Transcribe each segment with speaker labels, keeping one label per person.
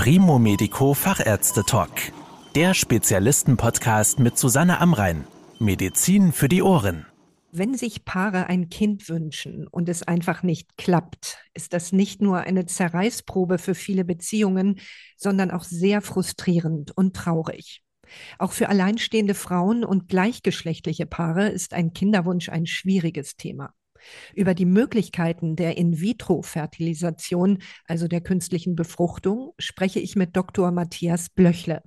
Speaker 1: Primo Medico Fachärzte Talk. Der Spezialisten-Podcast mit Susanne Amrein. Medizin für die Ohren.
Speaker 2: Wenn sich Paare ein Kind wünschen und es einfach nicht klappt, ist das nicht nur eine Zerreißprobe für viele Beziehungen, sondern auch sehr frustrierend und traurig. Auch für alleinstehende Frauen und gleichgeschlechtliche Paare ist ein Kinderwunsch ein schwieriges Thema. Über die Möglichkeiten der In-vitro-Fertilisation, also der künstlichen Befruchtung, spreche ich mit Dr. Matthias Blöchle.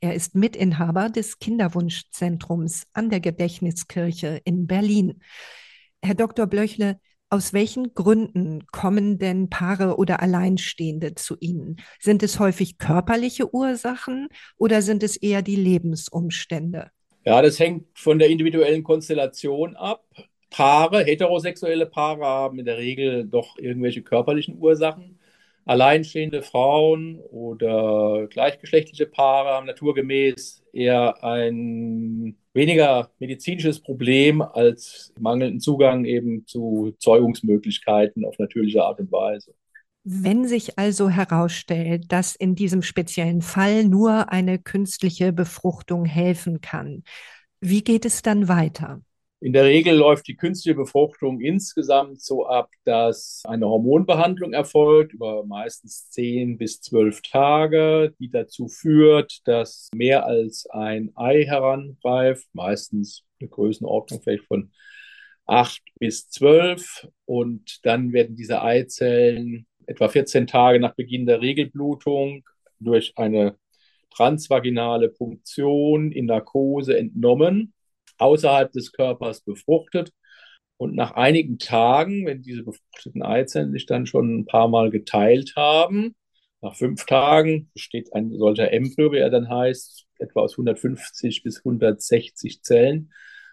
Speaker 2: Er ist Mitinhaber des Kinderwunschzentrums an der Gedächtniskirche in Berlin. Herr Dr. Blöchle, aus welchen Gründen kommen denn Paare oder Alleinstehende zu Ihnen? Sind es häufig körperliche Ursachen oder sind es eher die Lebensumstände?
Speaker 3: Ja, das hängt von der individuellen Konstellation ab. Paare, heterosexuelle Paare haben in der Regel doch irgendwelche körperlichen Ursachen. Alleinstehende Frauen oder gleichgeschlechtliche Paare haben naturgemäß eher ein weniger medizinisches Problem als mangelnden Zugang eben zu Zeugungsmöglichkeiten auf natürliche Art und Weise.
Speaker 2: Wenn sich also herausstellt, dass in diesem speziellen Fall nur eine künstliche Befruchtung helfen kann, wie geht es dann weiter?
Speaker 3: In der Regel läuft die künstliche Befruchtung insgesamt so ab, dass eine Hormonbehandlung erfolgt über meistens 10 bis 12 Tage, die dazu führt, dass mehr als ein Ei heranreift, meistens eine Größenordnung vielleicht von 8 bis 12. Und dann werden diese Eizellen etwa 14 Tage nach Beginn der Regelblutung durch eine transvaginale Punktion in Narkose entnommen außerhalb des Körpers befruchtet. Und nach einigen Tagen, wenn diese befruchteten Eizellen sich dann schon ein paar Mal geteilt haben, nach fünf Tagen besteht ein solcher Embryo, wie er dann heißt, etwa aus 150 bis 160 Zellen.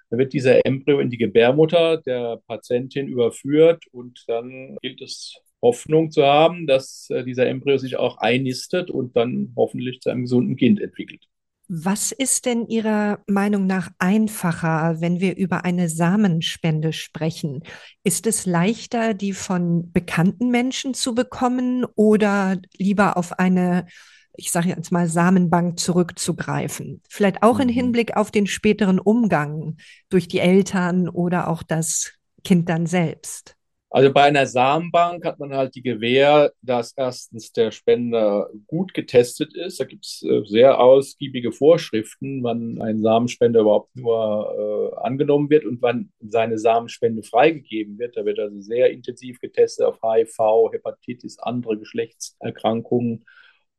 Speaker 3: Dann wird dieser Embryo in die Gebärmutter der Patientin überführt und dann gilt es Hoffnung zu haben, dass äh, dieser Embryo sich auch einnistet und dann hoffentlich zu einem gesunden Kind entwickelt.
Speaker 2: Was ist denn Ihrer Meinung nach einfacher, wenn wir über eine Samenspende sprechen? Ist es leichter, die von bekannten Menschen zu bekommen oder lieber auf eine, ich sage jetzt mal, Samenbank zurückzugreifen? Vielleicht auch im mhm. Hinblick auf den späteren Umgang durch die Eltern oder auch das Kind dann selbst.
Speaker 3: Also bei einer Samenbank hat man halt die Gewähr, dass erstens der Spender gut getestet ist. Da gibt es äh, sehr ausgiebige Vorschriften, wann ein Samenspender überhaupt nur äh, angenommen wird und wann seine Samenspende freigegeben wird. Da wird also sehr intensiv getestet auf HIV, Hepatitis, andere Geschlechtserkrankungen.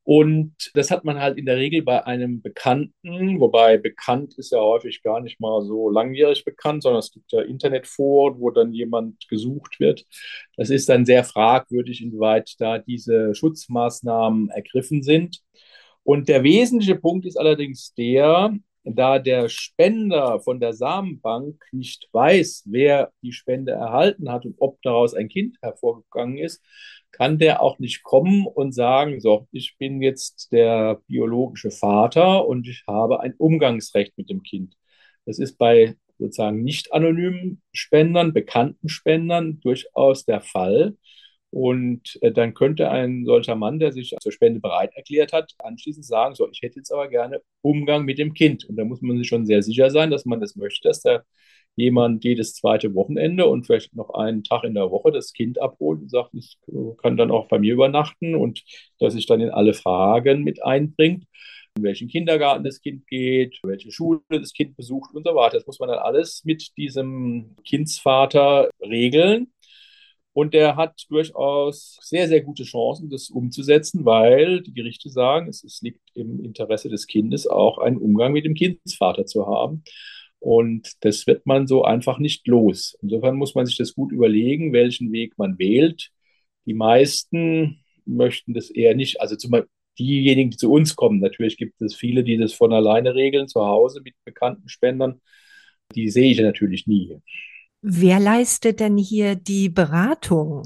Speaker 3: Und das hat man halt in der Regel bei einem Bekannten, wobei bekannt ist ja häufig gar nicht mal so langjährig bekannt, sondern es gibt ja Internetforen, wo dann jemand gesucht wird. Das ist dann sehr fragwürdig, inwieweit da diese Schutzmaßnahmen ergriffen sind. Und der wesentliche Punkt ist allerdings der, da der Spender von der Samenbank nicht weiß, wer die Spende erhalten hat und ob daraus ein Kind hervorgegangen ist, kann der auch nicht kommen und sagen, so, ich bin jetzt der biologische Vater und ich habe ein Umgangsrecht mit dem Kind. Das ist bei sozusagen nicht anonymen Spendern, bekannten Spendern durchaus der Fall. Und äh, dann könnte ein solcher Mann, der sich zur Spende bereit erklärt hat, anschließend sagen, so, ich hätte jetzt aber gerne Umgang mit dem Kind. Und da muss man sich schon sehr sicher sein, dass man das möchte, dass der jemand jedes zweite Wochenende und vielleicht noch einen Tag in der Woche das Kind abholt und sagt, ich kann dann auch bei mir übernachten und dass sich dann in alle Fragen mit einbringt, in welchen Kindergarten das Kind geht, welche Schule das Kind besucht und so weiter. Das muss man dann alles mit diesem Kindsvater regeln. Und der hat durchaus sehr, sehr gute Chancen, das umzusetzen, weil die Gerichte sagen, es, es liegt im Interesse des Kindes auch einen Umgang mit dem Kindsvater zu haben. Und das wird man so einfach nicht los. Insofern muss man sich das gut überlegen, welchen Weg man wählt. Die meisten möchten das eher nicht. Also zum Beispiel diejenigen, die zu uns kommen. Natürlich gibt es viele, die das von alleine regeln, zu Hause mit bekannten Spendern. Die sehe ich natürlich nie.
Speaker 2: Wer leistet denn hier die Beratung?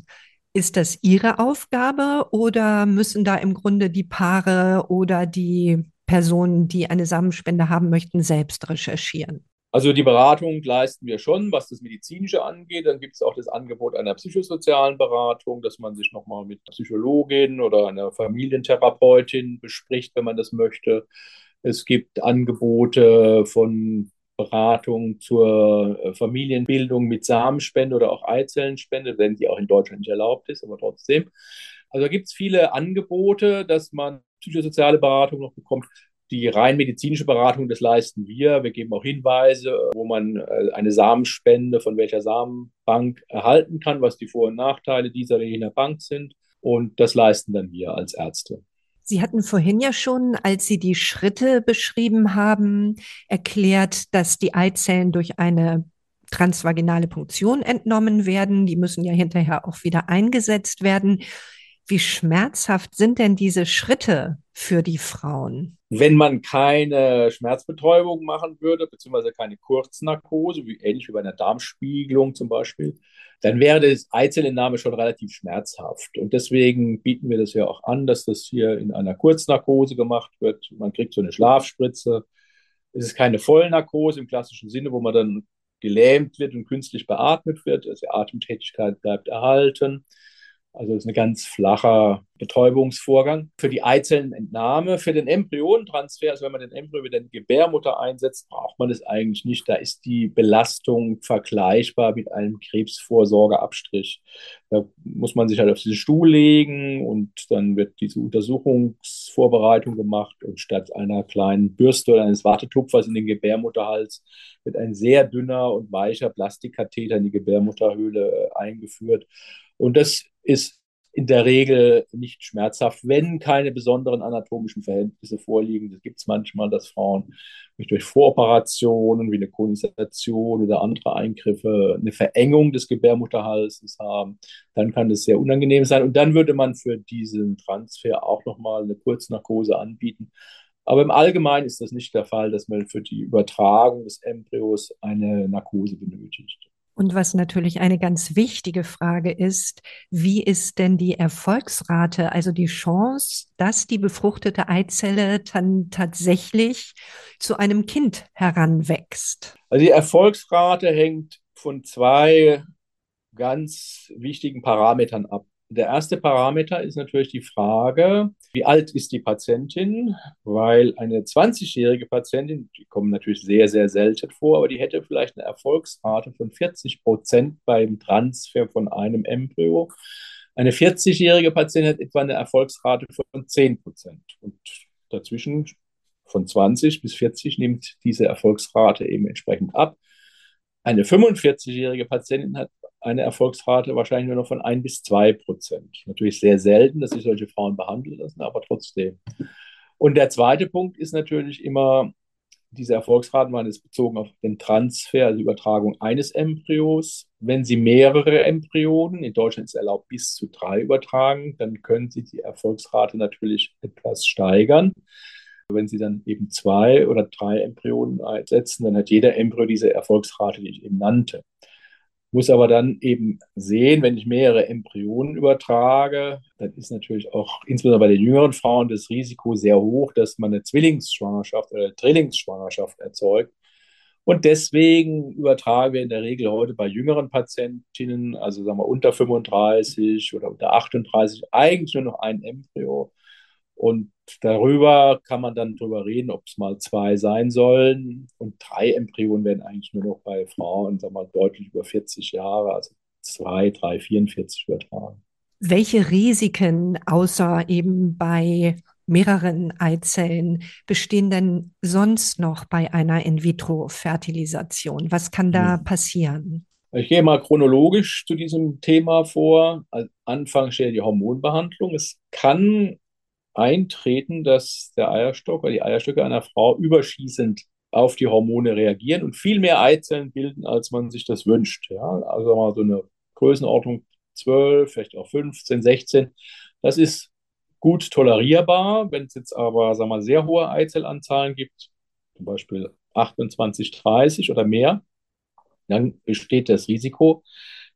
Speaker 2: Ist das Ihre Aufgabe oder müssen da im Grunde die Paare oder die Personen, die eine Samenspende haben möchten, selbst recherchieren?
Speaker 3: Also die Beratung leisten wir schon, was das Medizinische angeht. Dann gibt es auch das Angebot einer psychosozialen Beratung, dass man sich nochmal mit Psychologin oder einer Familientherapeutin bespricht, wenn man das möchte. Es gibt Angebote von Beratung zur äh, Familienbildung mit Samenspende oder auch Eizellenspende, wenn die auch in Deutschland nicht erlaubt ist, aber trotzdem. Also gibt es viele Angebote, dass man psychosoziale Beratung noch bekommt. Die rein medizinische Beratung, das leisten wir. Wir geben auch Hinweise, wo man äh, eine Samenspende von welcher Samenbank erhalten kann, was die Vor- und Nachteile dieser oder jener Bank sind. Und das leisten dann wir als Ärzte.
Speaker 2: Sie hatten vorhin ja schon, als Sie die Schritte beschrieben haben, erklärt, dass die Eizellen durch eine transvaginale Punktion entnommen werden. Die müssen ja hinterher auch wieder eingesetzt werden. Wie schmerzhaft sind denn diese Schritte für die Frauen?
Speaker 3: Wenn man keine Schmerzbetäubung machen würde, beziehungsweise keine Kurznarkose, wie ähnlich wie bei einer Darmspiegelung zum Beispiel, dann wäre das Eizellentnahme schon relativ schmerzhaft. Und deswegen bieten wir das ja auch an, dass das hier in einer Kurznarkose gemacht wird. Man kriegt so eine Schlafspritze. Es ist keine Vollnarkose im klassischen Sinne, wo man dann gelähmt wird und künstlich beatmet wird. Also die Atemtätigkeit bleibt erhalten. Also es ist ein ganz flacher Betäubungsvorgang. Für die Eizellenentnahme, für den Embryonentransfer, also wenn man den Embryo in die Gebärmutter einsetzt, braucht man es eigentlich nicht. Da ist die Belastung vergleichbar mit einem Krebsvorsorgeabstrich. Da muss man sich halt auf diesen Stuhl legen und dann wird diese Untersuchungsvorbereitung gemacht und statt einer kleinen Bürste oder eines Wartetupfers in den Gebärmutterhals wird ein sehr dünner und weicher Plastikkatheter in die Gebärmutterhöhle äh, eingeführt. Und das ist in der Regel nicht schmerzhaft, wenn keine besonderen anatomischen Verhältnisse vorliegen. Das gibt es manchmal, dass Frauen durch Voroperationen wie eine Konisation oder andere Eingriffe eine Verengung des Gebärmutterhalses haben. Dann kann das sehr unangenehm sein. Und dann würde man für diesen Transfer auch nochmal eine Kurznarkose anbieten. Aber im Allgemeinen ist das nicht der Fall, dass man für die Übertragung des Embryos eine Narkose benötigt.
Speaker 2: Und was natürlich eine ganz wichtige Frage ist, wie ist denn die Erfolgsrate, also die Chance, dass die befruchtete Eizelle dann tatsächlich zu einem Kind heranwächst?
Speaker 3: Also die Erfolgsrate hängt von zwei ganz wichtigen Parametern ab. Der erste Parameter ist natürlich die Frage, wie alt ist die Patientin? Weil eine 20-jährige Patientin, die kommen natürlich sehr, sehr selten vor, aber die hätte vielleicht eine Erfolgsrate von 40 Prozent beim Transfer von einem Embryo. Eine 40-jährige Patientin hat etwa eine Erfolgsrate von 10 Prozent. Und dazwischen von 20 bis 40 nimmt diese Erfolgsrate eben entsprechend ab. Eine 45-jährige Patientin hat eine Erfolgsrate wahrscheinlich nur noch von ein bis zwei Prozent. Natürlich sehr selten, dass sich solche Frauen behandeln lassen, aber trotzdem. Und der zweite Punkt ist natürlich immer, diese Erfolgsraten waren jetzt bezogen auf den Transfer, also Übertragung eines Embryos. Wenn Sie mehrere Embryonen, in Deutschland ist erlaubt bis zu drei übertragen, dann können Sie die Erfolgsrate natürlich etwas steigern. Wenn Sie dann eben zwei oder drei Embryonen einsetzen, dann hat jeder Embryo diese Erfolgsrate, die ich eben nannte muss aber dann eben sehen, wenn ich mehrere Embryonen übertrage, dann ist natürlich auch insbesondere bei den jüngeren Frauen das Risiko sehr hoch, dass man eine Zwillingsschwangerschaft oder eine Drillingsschwangerschaft erzeugt. Und deswegen übertragen wir in der Regel heute bei jüngeren Patientinnen, also sagen wir unter 35 oder unter 38, eigentlich nur noch ein Embryo. Und darüber kann man dann drüber reden, ob es mal zwei sein sollen. Und drei Embryonen werden eigentlich nur noch bei Frauen, sagen wir mal, deutlich über 40 Jahre, also zwei, drei, 44 übertragen.
Speaker 2: Welche Risiken außer eben bei mehreren Eizellen bestehen denn sonst noch bei einer In-vitro-Fertilisation? Was kann da hm. passieren?
Speaker 3: Ich gehe mal chronologisch zu diesem Thema vor. Als Anfang steht die Hormonbehandlung. Es kann eintreten, dass der Eierstock oder die Eierstöcke einer Frau überschießend auf die Hormone reagieren und viel mehr Eizellen bilden, als man sich das wünscht. Ja? Also mal so eine Größenordnung 12, vielleicht auch 15, 16. Das ist gut tolerierbar. Wenn es jetzt aber sagen wir, sehr hohe Eizellanzahlen gibt, zum Beispiel 28, 30 oder mehr, dann besteht das Risiko,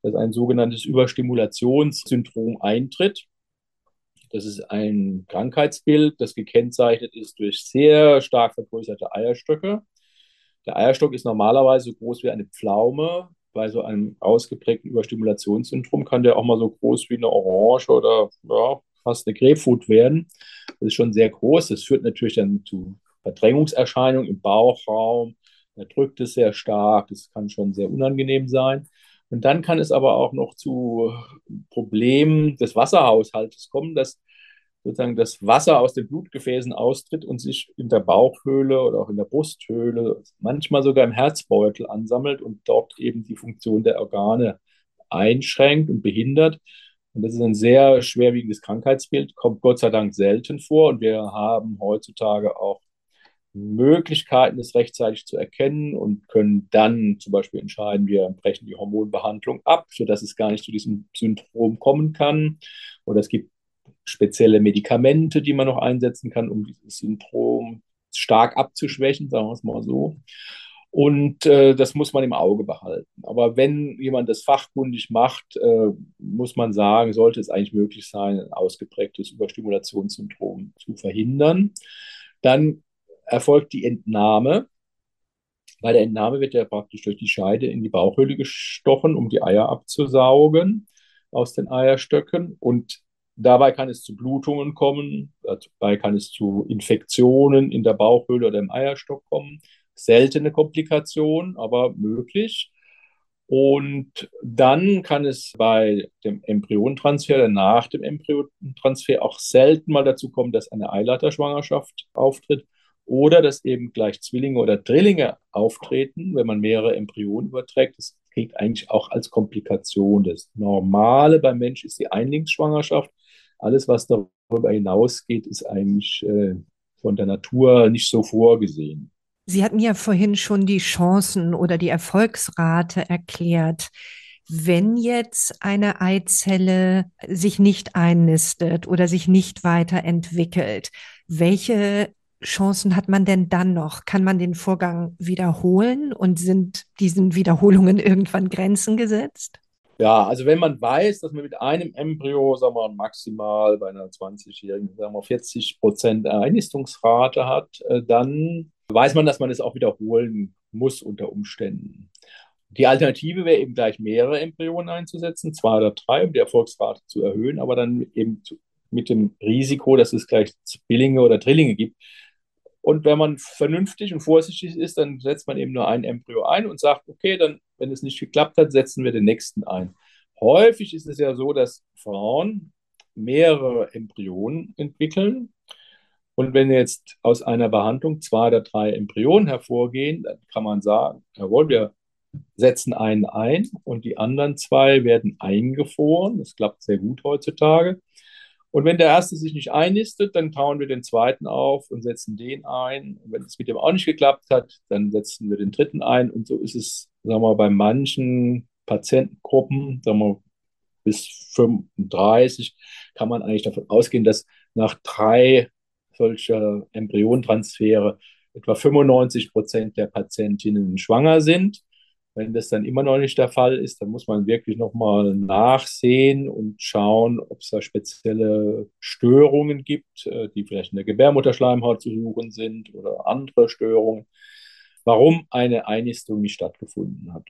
Speaker 3: dass ein sogenanntes Überstimulationssyndrom eintritt. Das ist ein Krankheitsbild, das gekennzeichnet ist durch sehr stark vergrößerte Eierstöcke. Der Eierstock ist normalerweise so groß wie eine Pflaume. Bei so einem ausgeprägten Überstimulationssyndrom kann der auch mal so groß wie eine Orange oder ja, fast eine Grapefruit werden. Das ist schon sehr groß. Das führt natürlich dann zu Verdrängungserscheinungen im Bauchraum. Da drückt es sehr stark. Das kann schon sehr unangenehm sein. Und dann kann es aber auch noch zu Problemen des Wasserhaushaltes kommen, dass sozusagen das Wasser aus den Blutgefäßen austritt und sich in der Bauchhöhle oder auch in der Brusthöhle, manchmal sogar im Herzbeutel ansammelt und dort eben die Funktion der Organe einschränkt und behindert. Und das ist ein sehr schwerwiegendes Krankheitsbild, kommt Gott sei Dank selten vor. Und wir haben heutzutage auch Möglichkeiten, es rechtzeitig zu erkennen und können dann zum Beispiel entscheiden, wir brechen die Hormonbehandlung ab, sodass es gar nicht zu diesem Syndrom kommen kann. Oder es gibt spezielle Medikamente, die man noch einsetzen kann, um dieses Syndrom stark abzuschwächen, sagen wir es mal so. Und äh, das muss man im Auge behalten. Aber wenn jemand das fachkundig macht, äh, muss man sagen, sollte es eigentlich möglich sein, ein ausgeprägtes Überstimulationssyndrom zu verhindern. Dann erfolgt die Entnahme. Bei der Entnahme wird ja praktisch durch die Scheide in die Bauchhöhle gestochen, um die Eier abzusaugen aus den Eierstöcken. Und dabei kann es zu Blutungen kommen, dabei kann es zu Infektionen in der Bauchhöhle oder im Eierstock kommen. Seltene Komplikation, aber möglich. Und dann kann es bei dem Embryontransfer oder nach dem Embryontransfer auch selten mal dazu kommen, dass eine Eileiterschwangerschaft auftritt oder dass eben gleich Zwillinge oder Drillinge auftreten, wenn man mehrere Embryonen überträgt. Das kriegt eigentlich auch als Komplikation. Das Normale beim Mensch ist die Einlingsschwangerschaft. Alles, was darüber hinausgeht, ist eigentlich äh, von der Natur nicht so vorgesehen.
Speaker 2: Sie hatten ja vorhin schon die Chancen oder die Erfolgsrate erklärt. Wenn jetzt eine Eizelle sich nicht einnistet oder sich nicht weiterentwickelt, welche Chancen hat man denn dann noch? Kann man den Vorgang wiederholen und sind diesen Wiederholungen irgendwann Grenzen gesetzt?
Speaker 3: Ja, also wenn man weiß, dass man mit einem Embryo, sagen wir maximal bei einer 20-Jährigen, sagen wir 40 Prozent Einnistungsrate hat, äh, dann weiß man, dass man es auch wiederholen muss unter Umständen. Die Alternative wäre eben gleich mehrere Embryonen einzusetzen, zwei oder drei, um die Erfolgsrate zu erhöhen, aber dann eben mit dem Risiko, dass es gleich Zwillinge oder Drillinge gibt, und wenn man vernünftig und vorsichtig ist, dann setzt man eben nur ein Embryo ein und sagt, okay, dann, wenn es nicht geklappt hat, setzen wir den nächsten ein. Häufig ist es ja so, dass Frauen mehrere Embryonen entwickeln. Und wenn jetzt aus einer Behandlung zwei oder drei Embryonen hervorgehen, dann kann man sagen, jawohl, wir setzen einen ein und die anderen zwei werden eingefroren. Das klappt sehr gut heutzutage. Und wenn der erste sich nicht einnistet, dann tauen wir den zweiten auf und setzen den ein. Und wenn es mit dem auch nicht geklappt hat, dann setzen wir den dritten ein. Und so ist es, sagen wir, bei manchen Patientengruppen, sagen wir, bis 35 kann man eigentlich davon ausgehen, dass nach drei solcher Embryontransfere etwa 95 Prozent der Patientinnen schwanger sind. Wenn das dann immer noch nicht der Fall ist, dann muss man wirklich nochmal nachsehen und schauen, ob es da spezielle Störungen gibt, äh, die vielleicht in der Gebärmutterschleimhaut zu suchen sind oder andere Störungen, warum eine Einnistung nicht stattgefunden hat.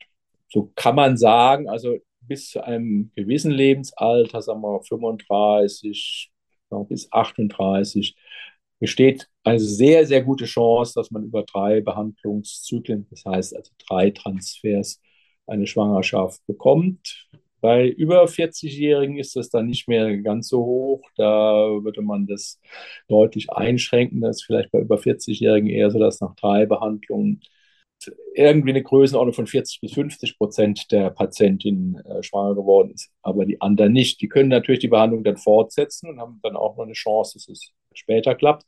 Speaker 3: So kann man sagen, also bis zu einem gewissen Lebensalter, sagen wir 35 bis 38, besteht eine sehr, sehr gute Chance, dass man über drei Behandlungszyklen, das heißt also drei Transfers, eine Schwangerschaft bekommt. Bei über 40-Jährigen ist das dann nicht mehr ganz so hoch. Da würde man das deutlich einschränken. Das ist vielleicht bei über 40-Jährigen eher so, dass nach drei Behandlungen irgendwie eine Größenordnung von 40 bis 50 Prozent der Patientinnen äh, schwanger geworden ist, aber die anderen nicht. Die können natürlich die Behandlung dann fortsetzen und haben dann auch noch eine Chance, dass es später klappt.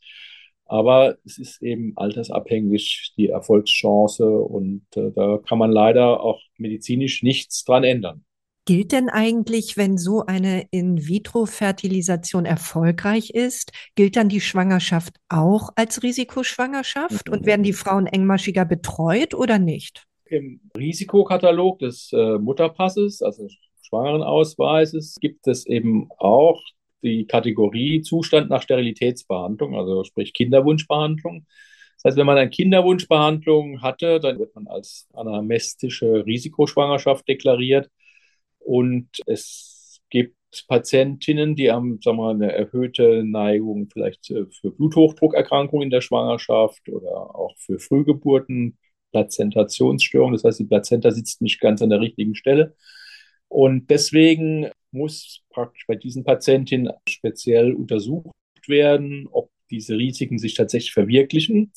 Speaker 3: Aber es ist eben altersabhängig die Erfolgschance und äh, da kann man leider auch medizinisch nichts dran ändern.
Speaker 2: Gilt denn eigentlich, wenn so eine In-vitro-Fertilisation erfolgreich ist, gilt dann die Schwangerschaft auch als Risikoschwangerschaft und werden die Frauen engmaschiger betreut oder nicht?
Speaker 3: Im Risikokatalog des äh, Mutterpasses, also Schwangerenausweises, gibt es eben auch die Kategorie Zustand nach Sterilitätsbehandlung, also sprich Kinderwunschbehandlung. Das heißt, wenn man eine Kinderwunschbehandlung hatte, dann wird man als anamnestische Risikoschwangerschaft deklariert. Und es gibt Patientinnen, die haben sagen wir mal, eine erhöhte Neigung vielleicht für Bluthochdruckerkrankungen in der Schwangerschaft oder auch für Frühgeburten, Plazentationsstörungen. Das heißt, die Plazenta sitzt nicht ganz an der richtigen Stelle. Und deswegen muss praktisch bei diesen Patientinnen speziell untersucht werden, ob diese Risiken sich tatsächlich verwirklichen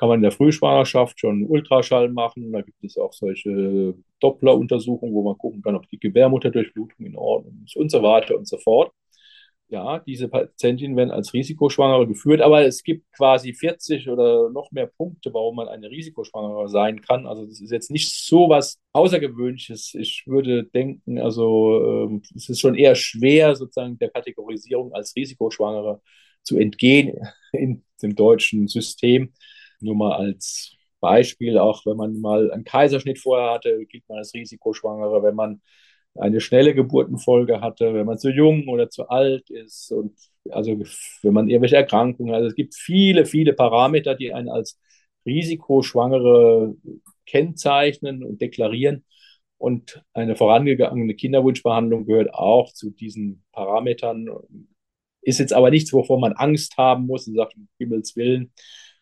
Speaker 3: kann man in der Frühschwangerschaft schon Ultraschall machen. Da gibt es auch solche Doppler-Untersuchungen, wo man gucken kann, ob die Gebärmutterdurchblutung in Ordnung ist und so weiter und so fort. Ja, diese Patientinnen werden als Risikoschwangere geführt, aber es gibt quasi 40 oder noch mehr Punkte, warum man eine Risikoschwangere sein kann. Also das ist jetzt nicht so was Außergewöhnliches. Ich würde denken, also ähm, es ist schon eher schwer, sozusagen der Kategorisierung als Risikoschwangere zu entgehen in dem deutschen System. Nur mal als Beispiel, auch wenn man mal einen Kaiserschnitt vorher hatte, gilt man als Risikoschwangere, wenn man eine schnelle Geburtenfolge hatte, wenn man zu jung oder zu alt ist und also wenn man irgendwelche Erkrankungen hat. Also es gibt viele, viele Parameter, die einen als Risikoschwangere kennzeichnen und deklarieren. Und eine vorangegangene Kinderwunschbehandlung gehört auch zu diesen Parametern. Ist jetzt aber nichts, wovon man Angst haben muss und sagt, um Himmels Willen,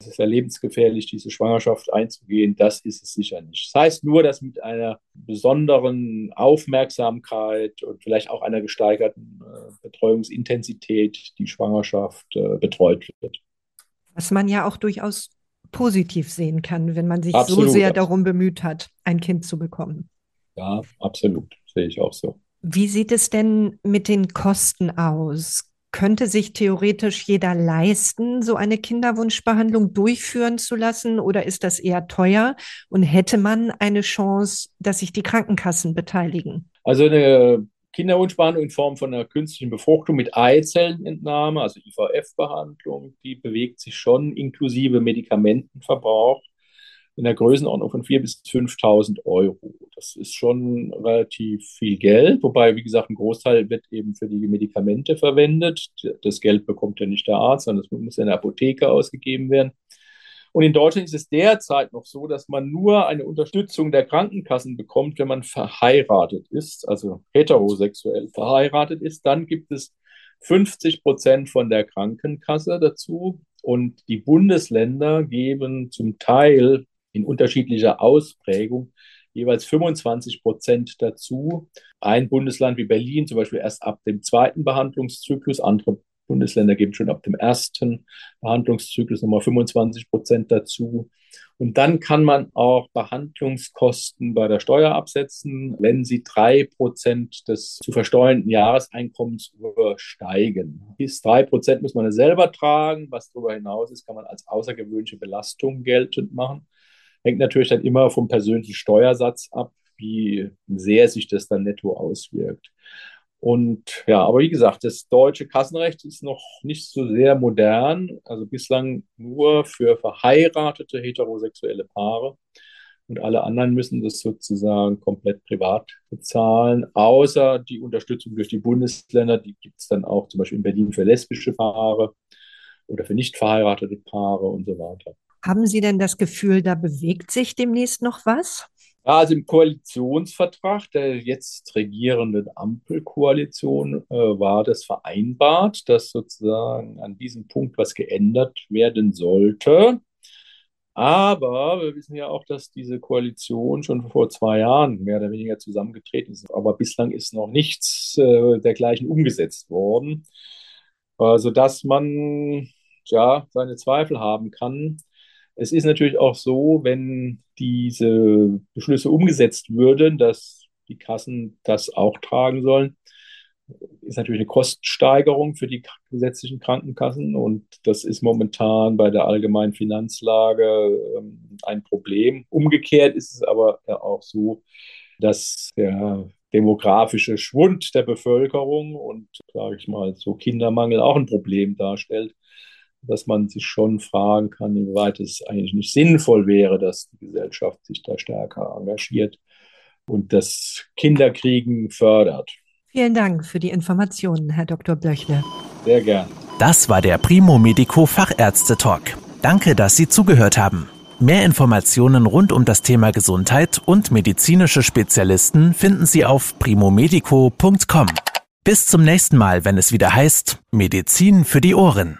Speaker 3: es ist ja lebensgefährlich, diese Schwangerschaft einzugehen. Das ist es sicher nicht. Das heißt nur, dass mit einer besonderen Aufmerksamkeit und vielleicht auch einer gesteigerten äh, Betreuungsintensität die Schwangerschaft äh, betreut wird.
Speaker 2: Was man ja auch durchaus positiv sehen kann, wenn man sich absolut, so sehr darum bemüht hat, ein Kind zu bekommen.
Speaker 3: Ja, absolut. Sehe ich auch so.
Speaker 2: Wie sieht es denn mit den Kosten aus? Könnte sich theoretisch jeder leisten, so eine Kinderwunschbehandlung durchführen zu lassen? Oder ist das eher teuer? Und hätte man eine Chance, dass sich die Krankenkassen beteiligen?
Speaker 3: Also eine Kinderwunschbehandlung in Form von einer künstlichen Befruchtung mit Eizellenentnahme, also IVF-Behandlung, die bewegt sich schon inklusive Medikamentenverbrauch in der Größenordnung von 4.000 bis 5.000 Euro. Das ist schon relativ viel Geld, wobei, wie gesagt, ein Großteil wird eben für die Medikamente verwendet. Das Geld bekommt ja nicht der Arzt, sondern das muss in der Apotheke ausgegeben werden. Und in Deutschland ist es derzeit noch so, dass man nur eine Unterstützung der Krankenkassen bekommt, wenn man verheiratet ist, also heterosexuell verheiratet ist. Dann gibt es 50 Prozent von der Krankenkasse dazu. Und die Bundesländer geben zum Teil in unterschiedlicher Ausprägung jeweils 25 Prozent dazu. Ein Bundesland wie Berlin zum Beispiel erst ab dem zweiten Behandlungszyklus, andere Bundesländer geben schon ab dem ersten Behandlungszyklus nochmal 25 Prozent dazu. Und dann kann man auch Behandlungskosten bei der Steuer absetzen, wenn sie drei Prozent des zu versteuernden Jahreseinkommens übersteigen. Bis drei Prozent muss man selber tragen. Was darüber hinaus ist, kann man als außergewöhnliche Belastung geltend machen. Hängt natürlich dann immer vom persönlichen Steuersatz ab, wie sehr sich das dann netto auswirkt. Und ja, aber wie gesagt, das deutsche Kassenrecht ist noch nicht so sehr modern, also bislang nur für verheiratete heterosexuelle Paare. Und alle anderen müssen das sozusagen komplett privat bezahlen, außer die Unterstützung durch die Bundesländer. Die gibt es dann auch zum Beispiel in Berlin für lesbische Paare oder für nicht verheiratete Paare und so weiter.
Speaker 2: Haben Sie denn das Gefühl, da bewegt sich demnächst noch was?
Speaker 3: Also im Koalitionsvertrag der jetzt regierenden Ampelkoalition äh, war das vereinbart, dass sozusagen an diesem Punkt was geändert werden sollte. Aber wir wissen ja auch, dass diese Koalition schon vor zwei Jahren mehr oder weniger zusammengetreten ist. Aber bislang ist noch nichts äh, dergleichen umgesetzt worden, äh, sodass man ja seine Zweifel haben kann, es ist natürlich auch so, wenn diese Beschlüsse umgesetzt würden, dass die Kassen das auch tragen sollen, ist natürlich eine Kostensteigerung für die gesetzlichen Krankenkassen und das ist momentan bei der allgemeinen Finanzlage ähm, ein Problem. Umgekehrt ist es aber auch so, dass der demografische Schwund der Bevölkerung und, sage ich mal, so Kindermangel auch ein Problem darstellt dass man sich schon fragen kann, inwieweit es eigentlich nicht sinnvoll wäre, dass die Gesellschaft sich da stärker engagiert und das Kinderkriegen fördert.
Speaker 2: Vielen Dank für die Informationen, Herr Dr. Blöchle.
Speaker 3: Sehr gern.
Speaker 1: Das war der Primo Medico Fachärzte Talk. Danke, dass Sie zugehört haben. Mehr Informationen rund um das Thema Gesundheit und medizinische Spezialisten finden Sie auf primomedico.com. Bis zum nächsten Mal, wenn es wieder heißt Medizin für die Ohren.